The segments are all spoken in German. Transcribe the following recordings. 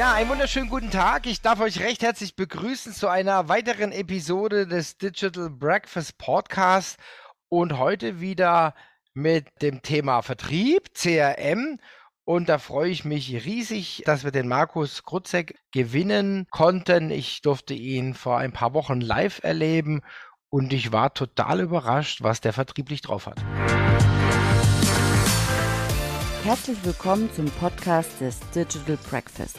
Ja, einen wunderschönen guten Tag. Ich darf euch recht herzlich begrüßen zu einer weiteren Episode des Digital Breakfast Podcast und heute wieder mit dem Thema Vertrieb, CRM. Und da freue ich mich riesig, dass wir den Markus Krutzek gewinnen konnten. Ich durfte ihn vor ein paar Wochen live erleben und ich war total überrascht, was der vertrieblich drauf hat. Herzlich willkommen zum Podcast des Digital Breakfast.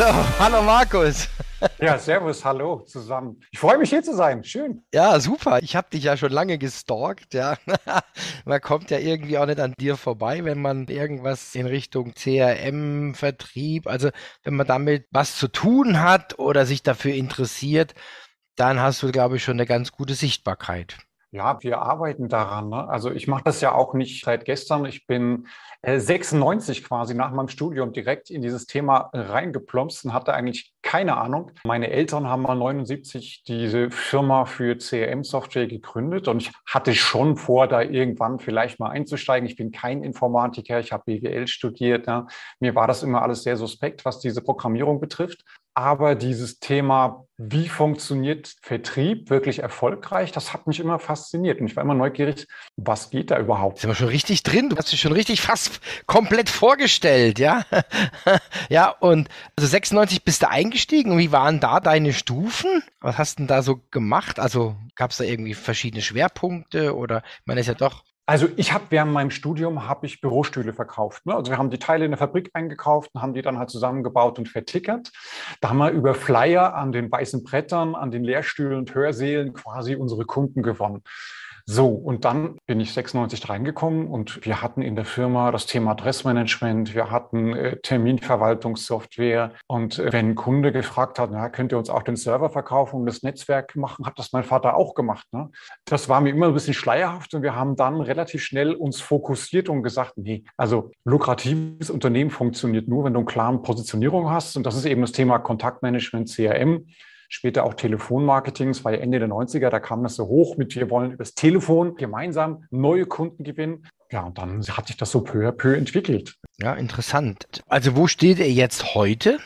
So, hallo Markus. Ja, servus, hallo zusammen. Ich freue mich hier zu sein. Schön. Ja, super. Ich habe dich ja schon lange gestalkt, ja. man kommt ja irgendwie auch nicht an dir vorbei, wenn man irgendwas in Richtung CRM, Vertrieb, also wenn man damit was zu tun hat oder sich dafür interessiert, dann hast du, glaube ich, schon eine ganz gute Sichtbarkeit. Ja, wir arbeiten daran. Ne? Also ich mache das ja auch nicht seit gestern. Ich bin äh, 96 quasi nach meinem Studium direkt in dieses Thema reingeplumpst und hatte eigentlich keine Ahnung. Meine Eltern haben mal 79 diese Firma für CRM-Software gegründet und ich hatte schon vor, da irgendwann vielleicht mal einzusteigen. Ich bin kein Informatiker, ich habe BWL studiert. Ne? Mir war das immer alles sehr suspekt, was diese Programmierung betrifft. Aber dieses Thema, wie funktioniert Vertrieb wirklich erfolgreich, das hat mich immer fasziniert. Und ich war immer neugierig, was geht da überhaupt? Sind wir schon richtig drin? Du hast dich schon richtig fast komplett vorgestellt, ja? ja, und also 96 bist du eingestiegen. Und wie waren da deine Stufen? Was hast du denn da so gemacht? Also gab es da irgendwie verschiedene Schwerpunkte oder, meine, ist ja doch also ich habe während meinem Studium habe ich Bürostühle verkauft. Ne? Also wir haben die Teile in der Fabrik eingekauft und haben die dann halt zusammengebaut und vertickert. Da haben wir über Flyer an den weißen Brettern, an den Lehrstühlen und Hörsälen quasi unsere Kunden gewonnen. So, und dann bin ich 96 reingekommen und wir hatten in der Firma das Thema Adressmanagement, wir hatten äh, Terminverwaltungssoftware und äh, wenn ein Kunde gefragt hat, na, könnt ihr uns auch den Server verkaufen und das Netzwerk machen, hat das mein Vater auch gemacht. Ne? Das war mir immer ein bisschen schleierhaft und wir haben dann relativ schnell uns fokussiert und gesagt, nee, also lukratives Unternehmen funktioniert nur, wenn du eine klare Positionierung hast und das ist eben das Thema Kontaktmanagement, CRM später auch Telefonmarketing. Es war ja Ende der 90er, da kam das so hoch mit, wir wollen übers Telefon gemeinsam neue Kunden gewinnen. Ja, und dann hat sich das so peu à peu entwickelt. Ja, interessant. Also wo steht ihr jetzt heute?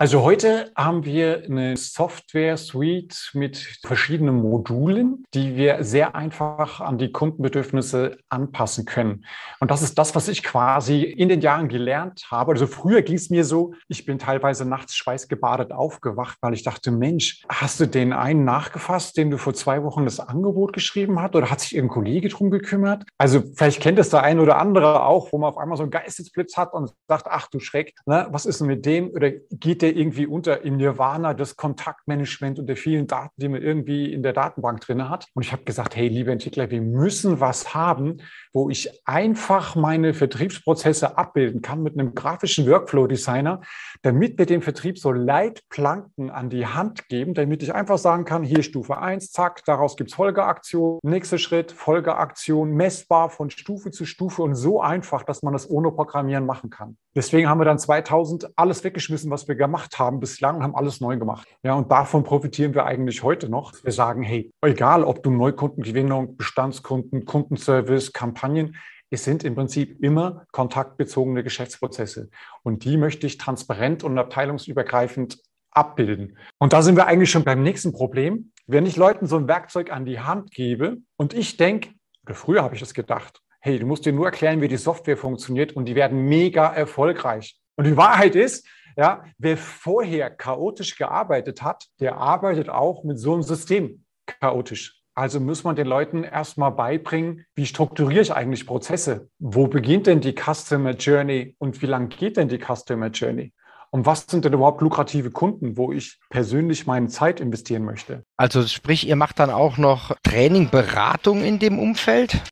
Also heute haben wir eine Software-Suite mit verschiedenen Modulen, die wir sehr einfach an die Kundenbedürfnisse anpassen können. Und das ist das, was ich quasi in den Jahren gelernt habe. Also früher ging es mir so, ich bin teilweise nachts schweißgebadet aufgewacht, weil ich dachte, Mensch, hast du den einen nachgefasst, dem du vor zwei Wochen das Angebot geschrieben hast? Oder hat sich irgendein Kollege drum gekümmert? Also vielleicht kennt es der ein oder andere auch, wo man auf einmal so einen Geistesblitz hat und sagt, ach du Schreck, ne, was ist denn mit dem? Oder geht der der irgendwie unter im Nirvana des Kontaktmanagement und der vielen Daten, die man irgendwie in der Datenbank drin hat. Und ich habe gesagt, hey, liebe Entwickler, wir müssen was haben, wo ich einfach meine Vertriebsprozesse abbilden kann mit einem grafischen Workflow-Designer, damit wir dem Vertrieb so Leitplanken an die Hand geben, damit ich einfach sagen kann, hier Stufe 1, zack, daraus gibt es Folgeaktion, nächster Schritt, Folgeaktion, messbar von Stufe zu Stufe und so einfach, dass man das ohne Programmieren machen kann. Deswegen haben wir dann 2000 alles weggeschmissen, was wir gemacht haben bislang und haben alles neu gemacht. Ja, und davon profitieren wir eigentlich heute noch. Wir sagen, hey, egal, ob du Neukundengewinnung, Bestandskunden, Kundenservice, Kampagnen, es sind im Prinzip immer kontaktbezogene Geschäftsprozesse. Und die möchte ich transparent und abteilungsübergreifend abbilden. Und da sind wir eigentlich schon beim nächsten Problem. Wenn ich Leuten so ein Werkzeug an die Hand gebe und ich denke, oder früher habe ich das gedacht, hey, du musst dir nur erklären, wie die Software funktioniert und die werden mega erfolgreich. Und die Wahrheit ist, ja, wer vorher chaotisch gearbeitet hat, der arbeitet auch mit so einem System chaotisch. Also muss man den Leuten erstmal beibringen, wie strukturiere ich eigentlich Prozesse? Wo beginnt denn die Customer Journey und wie lang geht denn die Customer Journey? Und was sind denn überhaupt lukrative Kunden, wo ich persönlich meine Zeit investieren möchte? Also sprich, ihr macht dann auch noch Training, Beratung in dem Umfeld?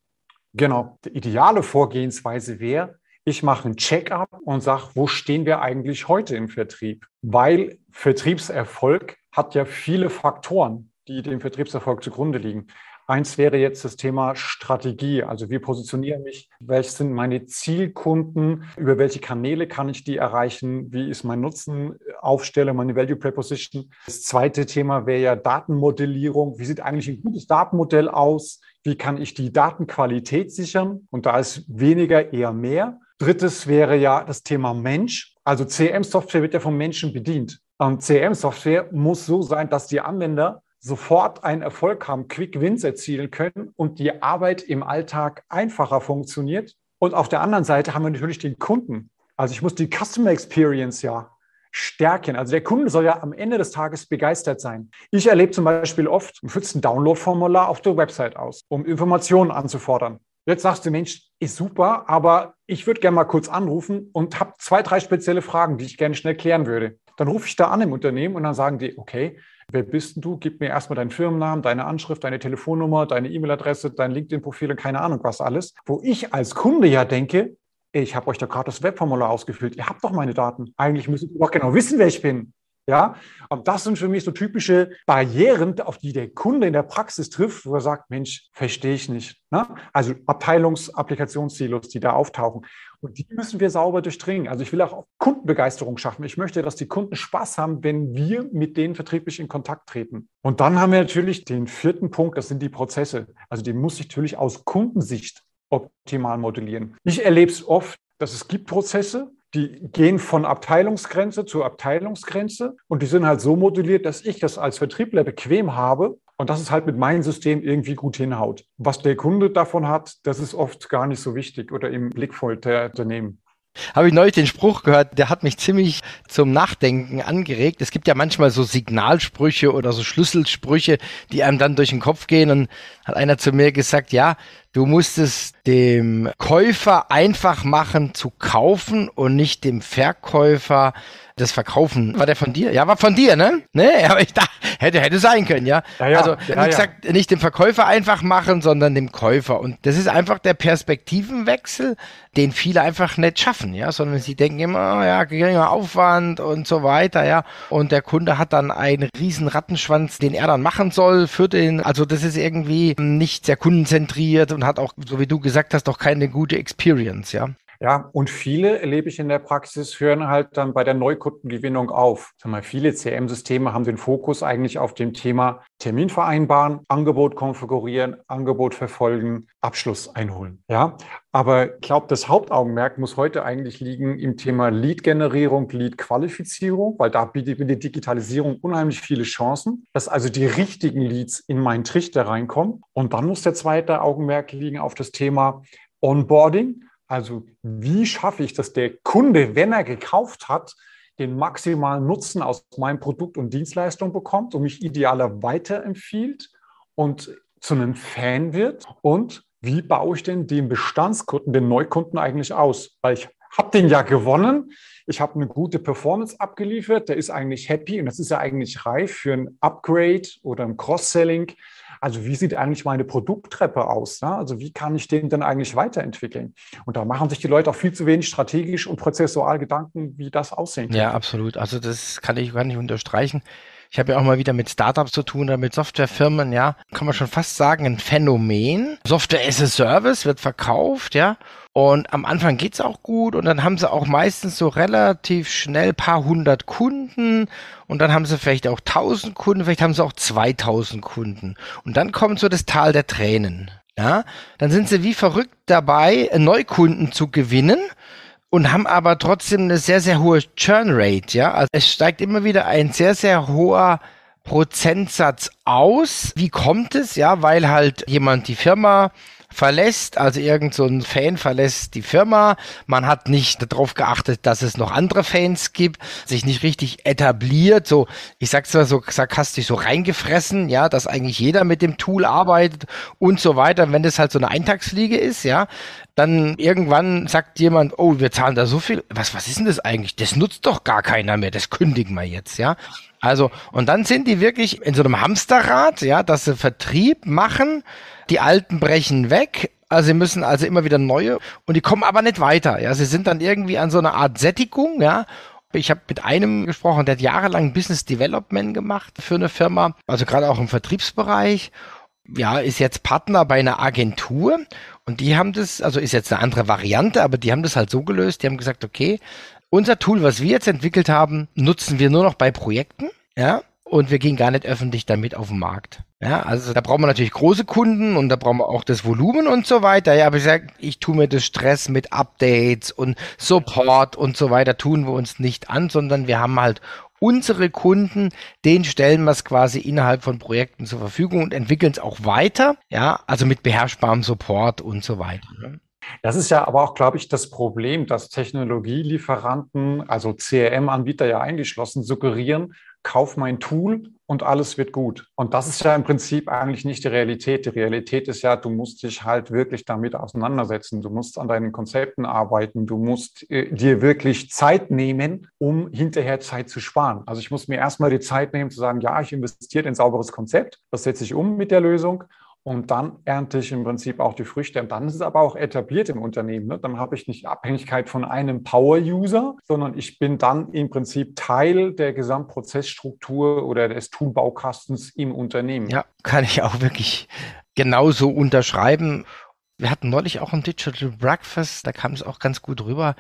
Genau. Die ideale Vorgehensweise wäre, ich mache ein Check-up und sage, wo stehen wir eigentlich heute im Vertrieb? Weil Vertriebserfolg hat ja viele Faktoren, die dem Vertriebserfolg zugrunde liegen. Eins wäre jetzt das Thema Strategie. Also wie positioniere mich? Welche sind meine Zielkunden? Über welche Kanäle kann ich die erreichen? Wie ist mein Nutzen? Aufstelle, meine Value Proposition. Das zweite Thema wäre ja Datenmodellierung. Wie sieht eigentlich ein gutes Datenmodell aus? Wie kann ich die Datenqualität sichern? Und da ist weniger eher mehr. Drittes wäre ja das Thema Mensch. Also CM-Software wird ja vom Menschen bedient. Und CM-Software muss so sein, dass die Anwender sofort einen Erfolg haben, Quick Wins erzielen können und die Arbeit im Alltag einfacher funktioniert. Und auf der anderen Seite haben wir natürlich den Kunden. Also ich muss die Customer Experience ja stärken. Also der Kunde soll ja am Ende des Tages begeistert sein. Ich erlebe zum Beispiel oft, du füllst ein Download-Formular auf der Website aus, um Informationen anzufordern. Jetzt sagst du, Mensch, ist super, aber ich würde gerne mal kurz anrufen und habe zwei, drei spezielle Fragen, die ich gerne schnell klären würde. Dann rufe ich da an im Unternehmen und dann sagen die, okay, Wer bist du? Gib mir erstmal deinen Firmennamen, deine Anschrift, deine Telefonnummer, deine E-Mail-Adresse, dein LinkedIn-Profil und keine Ahnung was alles. Wo ich als Kunde ja denke, ich habe euch doch gerade das Webformular ausgefüllt. Ihr habt doch meine Daten. Eigentlich müsstet ihr doch genau wissen, wer ich bin. Ja, und das sind für mich so typische Barrieren, auf die der Kunde in der Praxis trifft, wo er sagt, Mensch, verstehe ich nicht. Ne? Also Abteilungs-Applikationssilos, die da auftauchen. Und die müssen wir sauber durchdringen. Also ich will auch Kundenbegeisterung schaffen. Ich möchte, dass die Kunden Spaß haben, wenn wir mit denen vertrieblich in Kontakt treten. Und dann haben wir natürlich den vierten Punkt, das sind die Prozesse. Also die muss ich natürlich aus Kundensicht optimal modellieren. Ich erlebe es oft, dass es gibt Prozesse, die gehen von Abteilungsgrenze zu Abteilungsgrenze und die sind halt so modelliert, dass ich das als Vertriebler bequem habe und dass es halt mit meinem System irgendwie gut hinhaut. Was der Kunde davon hat, das ist oft gar nicht so wichtig oder im Blickfeld der Unternehmen. Habe ich neulich den Spruch gehört, der hat mich ziemlich zum Nachdenken angeregt. Es gibt ja manchmal so Signalsprüche oder so Schlüsselsprüche, die einem dann durch den Kopf gehen. Und hat einer zu mir gesagt, ja, du musst es dem Käufer einfach machen zu kaufen und nicht dem Verkäufer das Verkaufen, war der von dir? Ja, war von dir, ne? Ne? Aber ich dachte, hätte, hätte sein können, ja. ja, ja also, ja, wie gesagt, ja. nicht dem Verkäufer einfach machen, sondern dem Käufer. Und das ist einfach der Perspektivenwechsel, den viele einfach nicht schaffen, ja, sondern sie denken immer, oh, ja, geringer Aufwand und so weiter, ja. Und der Kunde hat dann einen riesen Rattenschwanz, den er dann machen soll für den, also das ist irgendwie nicht sehr kundenzentriert und hat auch, so wie du gesagt hast, doch keine gute Experience, ja. Ja, und viele erlebe ich in der Praxis, hören halt dann bei der Neukundengewinnung auf. Sag mal, viele CM-Systeme haben den Fokus eigentlich auf dem Thema Termin vereinbaren, Angebot konfigurieren, Angebot verfolgen, Abschluss einholen. Ja, aber ich glaube, das Hauptaugenmerk muss heute eigentlich liegen im Thema Lead-Generierung, Lead-Qualifizierung, weil da bietet mir die Digitalisierung unheimlich viele Chancen, dass also die richtigen Leads in meinen Trichter reinkommen. Und dann muss der zweite Augenmerk liegen auf das Thema Onboarding also wie schaffe ich, dass der Kunde, wenn er gekauft hat, den maximalen Nutzen aus meinem Produkt und Dienstleistung bekommt und mich idealer weiterempfiehlt und zu einem Fan wird? Und wie baue ich denn den Bestandskunden, den Neukunden eigentlich aus? Weil ich habe den ja gewonnen. Ich habe eine gute Performance abgeliefert. Der ist eigentlich happy und das ist ja eigentlich reif für ein Upgrade oder ein Cross-Selling. Also wie sieht eigentlich meine Produkttreppe aus? Ne? Also wie kann ich den denn eigentlich weiterentwickeln? Und da machen sich die Leute auch viel zu wenig strategisch und prozessual Gedanken, wie das aussehen kann. Ja, absolut. Also das kann ich gar nicht unterstreichen. Ich habe ja auch mal wieder mit Startups zu tun oder mit Softwarefirmen, ja, kann man schon fast sagen, ein Phänomen. Software as a Service wird verkauft, ja. Und am Anfang geht's auch gut und dann haben sie auch meistens so relativ schnell paar hundert Kunden und dann haben sie vielleicht auch tausend Kunden, vielleicht haben sie auch 2000 Kunden. Und dann kommt so das Tal der Tränen. Ja, dann sind sie wie verrückt dabei, Neukunden zu gewinnen und haben aber trotzdem eine sehr, sehr hohe Churn Rate. Ja, also es steigt immer wieder ein sehr, sehr hoher Prozentsatz aus. Wie kommt es? Ja, weil halt jemand die Firma verlässt, also irgend so ein Fan verlässt die Firma, man hat nicht darauf geachtet, dass es noch andere Fans gibt, sich nicht richtig etabliert, so, ich sag's mal so sarkastisch, so reingefressen, ja, dass eigentlich jeder mit dem Tool arbeitet und so weiter, wenn das halt so eine Eintagsfliege ist, ja, dann irgendwann sagt jemand, oh, wir zahlen da so viel, was, was ist denn das eigentlich? Das nutzt doch gar keiner mehr, das kündigen wir jetzt, ja. Also, und dann sind die wirklich in so einem Hamsterrad, ja, dass sie Vertrieb machen, die Alten brechen weg, Also sie müssen also immer wieder neue und die kommen aber nicht weiter. Ja, sie sind dann irgendwie an so einer Art Sättigung, ja. Ich habe mit einem gesprochen, der hat jahrelang Business Development gemacht für eine Firma, also gerade auch im Vertriebsbereich. Ja, ist jetzt Partner bei einer Agentur und die haben das, also ist jetzt eine andere Variante, aber die haben das halt so gelöst, die haben gesagt, okay, unser Tool, was wir jetzt entwickelt haben, nutzen wir nur noch bei Projekten, ja, und wir gehen gar nicht öffentlich damit auf den Markt. Ja, also da brauchen wir natürlich große Kunden und da brauchen wir auch das Volumen und so weiter. Ja, aber ich sage, ich tue mir das Stress mit Updates und Support und so weiter, tun wir uns nicht an, sondern wir haben halt unsere Kunden, den stellen wir es quasi innerhalb von Projekten zur Verfügung und entwickeln es auch weiter. Ja, also mit beherrschbarem Support und so weiter. Ne? Das ist ja aber auch, glaube ich, das Problem, dass Technologielieferanten, also CRM-Anbieter ja eingeschlossen, suggerieren, kauf mein Tool und alles wird gut. Und das ist ja im Prinzip eigentlich nicht die Realität. Die Realität ist ja, du musst dich halt wirklich damit auseinandersetzen. Du musst an deinen Konzepten arbeiten. Du musst äh, dir wirklich Zeit nehmen, um hinterher Zeit zu sparen. Also ich muss mir erstmal die Zeit nehmen zu sagen, ja, ich investiere in sauberes Konzept. Das setze ich um mit der Lösung. Und dann ernte ich im Prinzip auch die Früchte. Und dann ist es aber auch etabliert im Unternehmen. Ne? Dann habe ich nicht Abhängigkeit von einem Power-User, sondern ich bin dann im Prinzip Teil der Gesamtprozessstruktur oder des Toolbaukastens im Unternehmen. Ja, kann ich auch wirklich genauso unterschreiben. Wir hatten neulich auch ein Digital Breakfast, da kam es auch ganz gut rüber.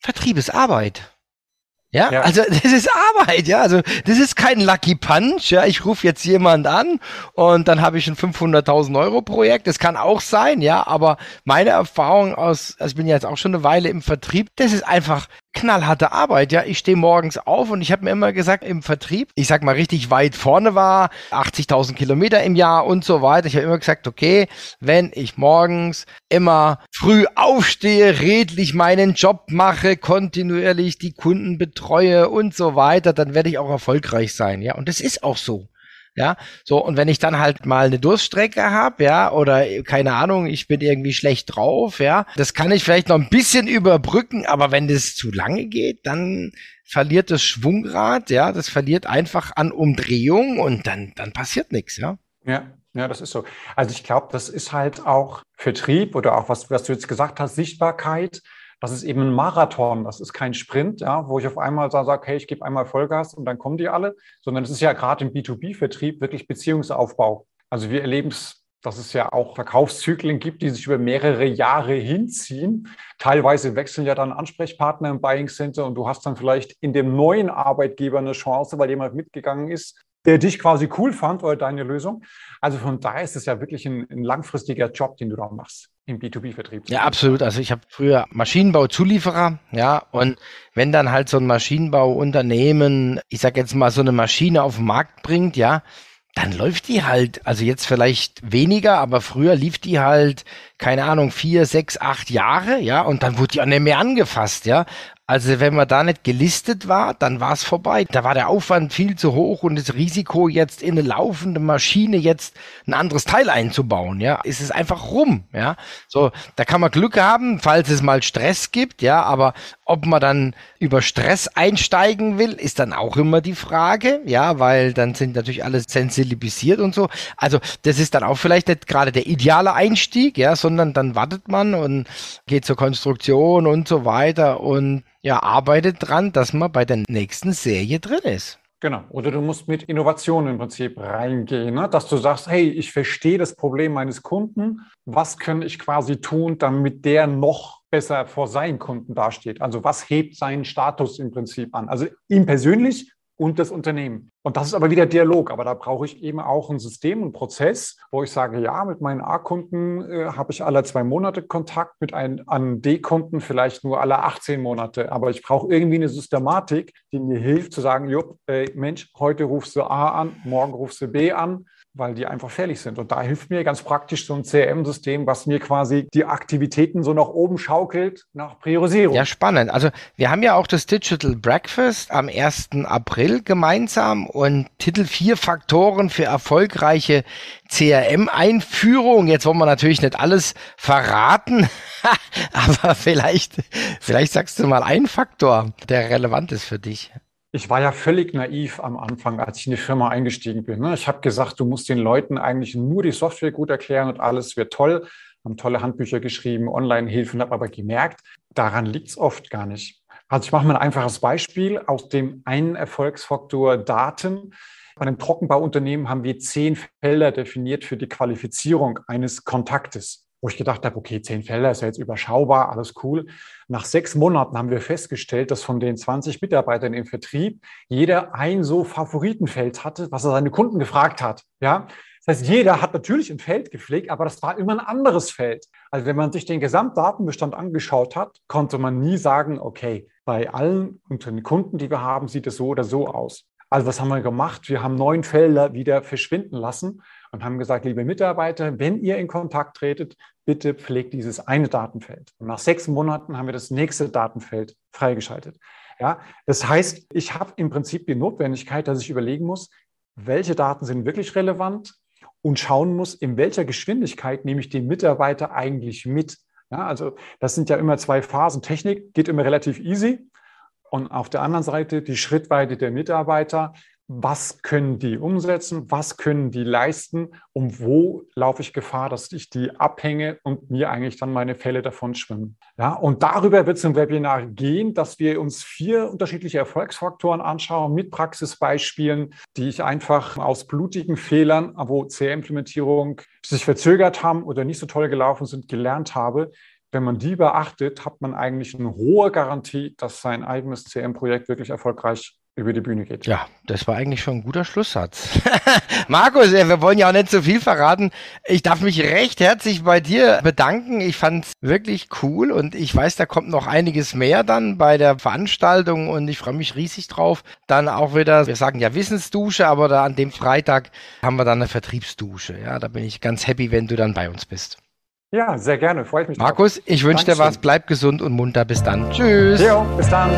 Vertrieb ist Arbeit. Ja, ja, also das ist Arbeit, ja, also das ist kein Lucky Punch, ja, ich rufe jetzt jemand an und dann habe ich ein 500.000 Euro Projekt, das kann auch sein, ja, aber meine Erfahrung aus, also ich bin jetzt auch schon eine Weile im Vertrieb, das ist einfach knallharte Arbeit. Ja, ich stehe morgens auf und ich habe mir immer gesagt, im Vertrieb, ich sag mal richtig weit vorne war, 80.000 Kilometer im Jahr und so weiter. Ich habe immer gesagt, okay, wenn ich morgens immer früh aufstehe, redlich meinen Job mache, kontinuierlich die Kunden betreue und so weiter, dann werde ich auch erfolgreich sein. Ja, und das ist auch so. Ja, so, und wenn ich dann halt mal eine Durststrecke habe, ja, oder keine Ahnung, ich bin irgendwie schlecht drauf, ja, das kann ich vielleicht noch ein bisschen überbrücken, aber wenn das zu lange geht, dann verliert das Schwungrad, ja, das verliert einfach an Umdrehung und dann, dann passiert nichts, ja. Ja, ja, das ist so. Also ich glaube, das ist halt auch Vertrieb oder auch was, was du jetzt gesagt hast, Sichtbarkeit. Das ist eben ein Marathon, das ist kein Sprint, ja, wo ich auf einmal sage, hey, ich gebe einmal Vollgas und dann kommen die alle, sondern es ist ja gerade im B2B-Vertrieb wirklich Beziehungsaufbau. Also wir erleben es dass es ja auch Verkaufszyklen gibt, die sich über mehrere Jahre hinziehen. Teilweise wechseln ja dann Ansprechpartner im Buying Center und du hast dann vielleicht in dem neuen Arbeitgeber eine Chance, weil jemand mitgegangen ist, der dich quasi cool fand oder deine Lösung. Also von daher ist es ja wirklich ein, ein langfristiger Job, den du da machst im B2B-Vertrieb. Ja, absolut. Also ich habe früher Maschinenbauzulieferer, ja, und wenn dann halt so ein Maschinenbauunternehmen, ich sag jetzt mal, so eine Maschine auf den Markt bringt, ja, dann läuft die halt, also jetzt vielleicht weniger, aber früher lief die halt, keine Ahnung, vier, sechs, acht Jahre, ja, und dann wurde die auch nicht mehr angefasst, ja. Also wenn man da nicht gelistet war, dann war es vorbei. Da war der Aufwand viel zu hoch und das Risiko jetzt in eine laufende Maschine jetzt ein anderes Teil einzubauen, ja, ist es einfach rum, ja. So, da kann man Glück haben, falls es mal Stress gibt, ja, aber ob man dann über Stress einsteigen will, ist dann auch immer die Frage, ja, weil dann sind natürlich alle sensibilisiert und so. Also das ist dann auch vielleicht nicht gerade der ideale Einstieg, ja, sondern dann wartet man und geht zur Konstruktion und so weiter und ja, arbeitet dran, dass man bei der nächsten Serie drin ist. Genau. Oder du musst mit Innovationen im Prinzip reingehen, ne? dass du sagst, hey, ich verstehe das Problem meines Kunden. Was kann ich quasi tun, damit der noch besser vor seinen Kunden dasteht? Also was hebt seinen Status im Prinzip an? Also ihm persönlich und das Unternehmen. Und das ist aber wieder Dialog. Aber da brauche ich eben auch ein System, einen Prozess, wo ich sage, ja, mit meinen A-Kunden äh, habe ich alle zwei Monate Kontakt, mit einem D-Kunden vielleicht nur alle 18 Monate. Aber ich brauche irgendwie eine Systematik, die mir hilft zu sagen, Jupp, äh, Mensch, heute rufst du A an, morgen rufst du B an weil die einfach fällig sind. Und da hilft mir ganz praktisch so ein CRM-System, was mir quasi die Aktivitäten so nach oben schaukelt, nach Priorisierung. Ja, spannend. Also wir haben ja auch das Digital Breakfast am 1. April gemeinsam und Titel 4 Faktoren für erfolgreiche CRM-Einführung. Jetzt wollen wir natürlich nicht alles verraten, aber vielleicht, vielleicht sagst du mal einen Faktor, der relevant ist für dich. Ich war ja völlig naiv am Anfang, als ich in die Firma eingestiegen bin. Ne? Ich habe gesagt, du musst den Leuten eigentlich nur die Software gut erklären und alles wird toll. haben tolle Handbücher geschrieben, Online-Hilfen, habe aber gemerkt, daran liegt es oft gar nicht. Also ich mache mal ein einfaches Beispiel aus dem einen Erfolgsfaktor Daten. Bei einem Trockenbauunternehmen haben wir zehn Felder definiert für die Qualifizierung eines Kontaktes wo ich gedacht habe, okay, zehn Felder ist ja jetzt überschaubar, alles cool. Nach sechs Monaten haben wir festgestellt, dass von den 20 Mitarbeitern im Vertrieb jeder ein so Favoritenfeld hatte, was er seine Kunden gefragt hat. Ja, das heißt, jeder hat natürlich ein Feld gepflegt, aber das war immer ein anderes Feld. Also wenn man sich den Gesamtdatenbestand angeschaut hat, konnte man nie sagen, okay, bei allen unter den Kunden, die wir haben, sieht es so oder so aus. Also was haben wir gemacht? Wir haben neun Felder wieder verschwinden lassen und haben gesagt, liebe Mitarbeiter, wenn ihr in Kontakt tretet, bitte pflegt dieses eine Datenfeld. Und nach sechs Monaten haben wir das nächste Datenfeld freigeschaltet. Ja, das heißt, ich habe im Prinzip die Notwendigkeit, dass ich überlegen muss, welche Daten sind wirklich relevant und schauen muss, in welcher Geschwindigkeit nehme ich den Mitarbeiter eigentlich mit. Ja, also das sind ja immer zwei Phasen. Technik geht immer relativ easy. Und auf der anderen Seite die Schrittweite der Mitarbeiter was können die umsetzen, was können die leisten? Und wo laufe ich Gefahr, dass ich die abhänge und mir eigentlich dann meine Fälle davon schwimmen. Ja, und darüber wird es im Webinar gehen, dass wir uns vier unterschiedliche Erfolgsfaktoren anschauen mit Praxisbeispielen, die ich einfach aus blutigen Fehlern, wo CR-Implementierung sich verzögert haben oder nicht so toll gelaufen sind, gelernt habe, wenn man die beachtet, hat man eigentlich eine hohe Garantie, dass sein eigenes CM-Projekt wirklich erfolgreich über die Bühne geht. Ja, das war eigentlich schon ein guter Schlusssatz. Markus, wir wollen ja auch nicht zu so viel verraten. Ich darf mich recht herzlich bei dir bedanken. Ich fand es wirklich cool und ich weiß, da kommt noch einiges mehr dann bei der Veranstaltung und ich freue mich riesig drauf. Dann auch wieder, wir sagen ja Wissensdusche, aber da an dem Freitag haben wir dann eine Vertriebsdusche. Ja, da bin ich ganz happy, wenn du dann bei uns bist. Ja, sehr gerne. Freue ich mich. Markus, drauf. ich wünsche dir was. Bleib gesund und munter. Bis dann. Tschüss. Jo, bis dann.